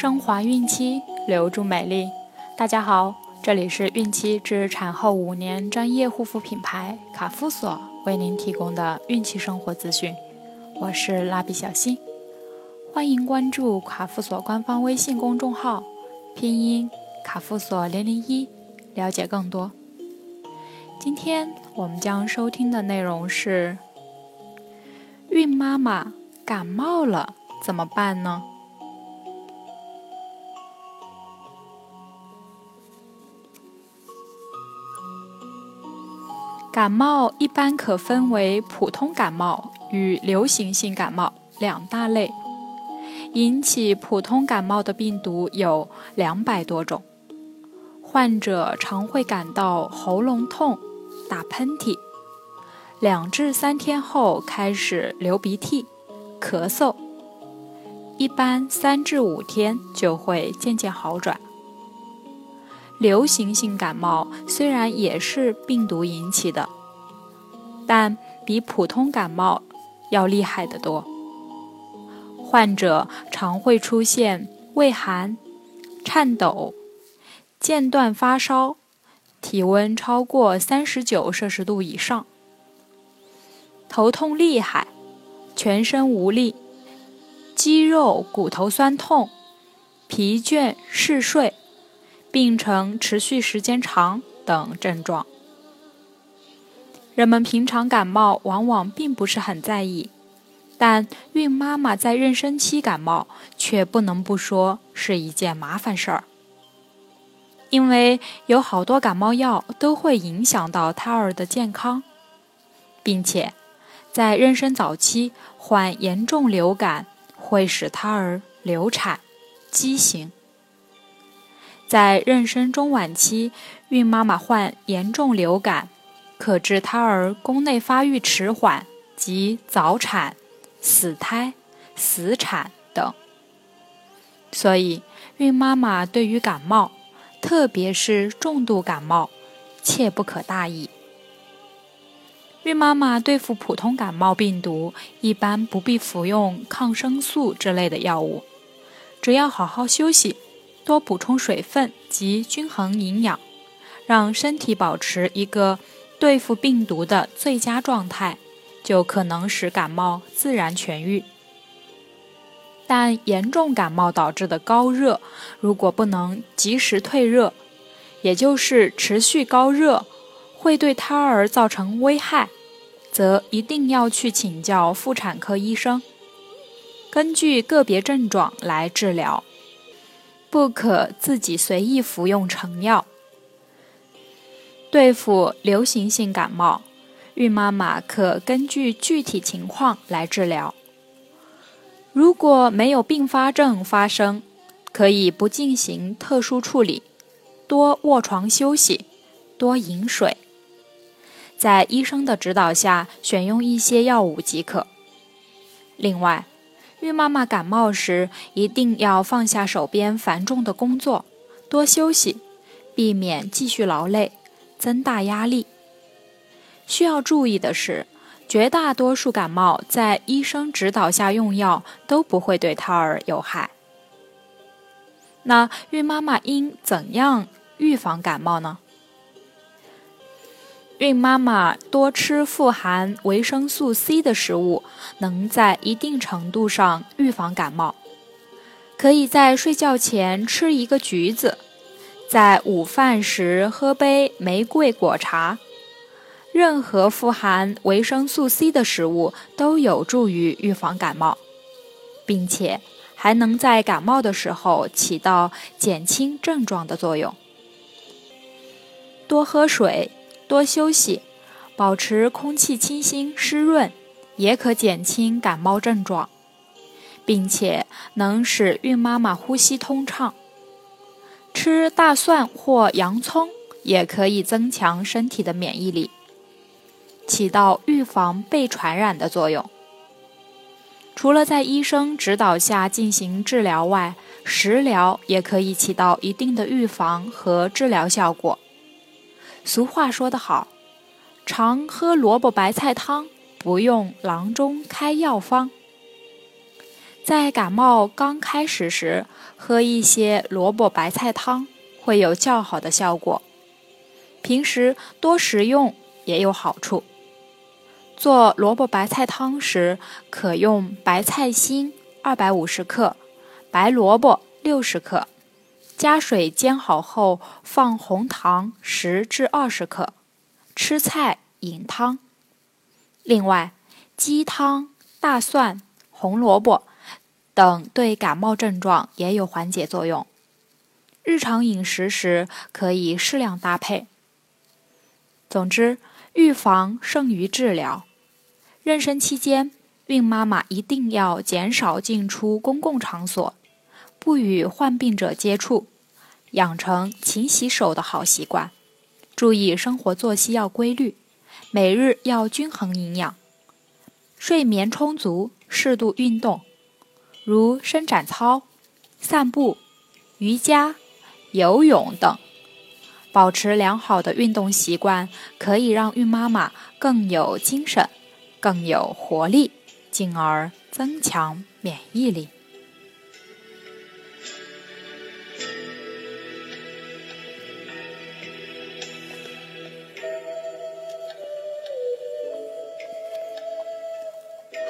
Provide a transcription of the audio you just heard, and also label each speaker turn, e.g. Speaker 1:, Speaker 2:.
Speaker 1: 升华孕期，留住美丽。大家好，这里是孕期至产后五年专业护肤品牌卡夫索为您提供的孕期生活资讯。我是蜡笔小新，欢迎关注卡夫索官方微信公众号，拼音卡夫索零零一，了解更多。今天我们将收听的内容是：孕妈妈感冒了怎么办呢？感冒一般可分为普通感冒与流行性感冒两大类，引起普通感冒的病毒有两百多种，患者常会感到喉咙痛。打喷嚏，两至三天后开始流鼻涕、咳嗽，一般三至五天就会渐渐好转。流行性感冒虽然也是病毒引起的，但比普通感冒要厉害得多。患者常会出现畏寒、颤抖、间断发烧。体温超过三十九摄氏度以上，头痛厉害，全身无力，肌肉骨头酸痛，疲倦嗜睡，病程持续时间长等症状。人们平常感冒往往并不是很在意，但孕妈妈在妊娠期感冒却不能不说是一件麻烦事儿。因为有好多感冒药都会影响到胎儿的健康，并且在妊娠早期患严重流感会使胎儿流产、畸形；在妊娠中晚期，孕妈妈患严重流感，可致胎儿宫内发育迟缓及早产、死胎、死产等。所以，孕妈妈对于感冒。特别是重度感冒，切不可大意。孕妈妈对付普通感冒病毒，一般不必服用抗生素之类的药物，只要好好休息，多补充水分及均衡营养，让身体保持一个对付病毒的最佳状态，就可能使感冒自然痊愈。但严重感冒导致的高热，如果不能及时退热，也就是持续高热，会对胎儿造成危害，则一定要去请教妇产科医生，根据个别症状来治疗，不可自己随意服用成药。对付流行性感冒，孕妈妈可根据具体情况来治疗。如果没有并发症发生，可以不进行特殊处理，多卧床休息，多饮水，在医生的指导下选用一些药物即可。另外，孕妈妈感冒时一定要放下手边繁重的工作，多休息，避免继续劳累，增大压力。需要注意的是。绝大多数感冒在医生指导下用药都不会对胎儿有害。那孕妈妈应怎样预防感冒呢？孕妈妈多吃富含维生素 C 的食物，能在一定程度上预防感冒。可以在睡觉前吃一个橘子，在午饭时喝杯玫瑰果茶。任何富含维生素 C 的食物都有助于预防感冒，并且还能在感冒的时候起到减轻症状的作用。多喝水，多休息，保持空气清新湿润，也可减轻感冒症状，并且能使孕妈妈呼吸通畅。吃大蒜或洋葱也可以增强身体的免疫力。起到预防被传染的作用。除了在医生指导下进行治疗外，食疗也可以起到一定的预防和治疗效果。俗话说得好：“常喝萝卜白菜汤，不用郎中开药方。”在感冒刚开始时，喝一些萝卜白菜汤会有较好的效果。平时多食用也有好处。做萝卜白菜汤时，可用白菜心二百五十克，白萝卜六十克，加水煎好后放红糖十至二十克，吃菜饮汤。另外，鸡汤、大蒜、红萝卜。等对感冒症状也有缓解作用。日常饮食时可以适量搭配。总之，预防胜于治疗。妊娠期间，孕妈妈一定要减少进出公共场所，不与患病者接触，养成勤洗手的好习惯，注意生活作息要规律，每日要均衡营养，睡眠充足，适度运动。如伸展操、散步、瑜伽、游泳等，保持良好的运动习惯，可以让孕妈妈更有精神、更有活力，进而增强免疫力。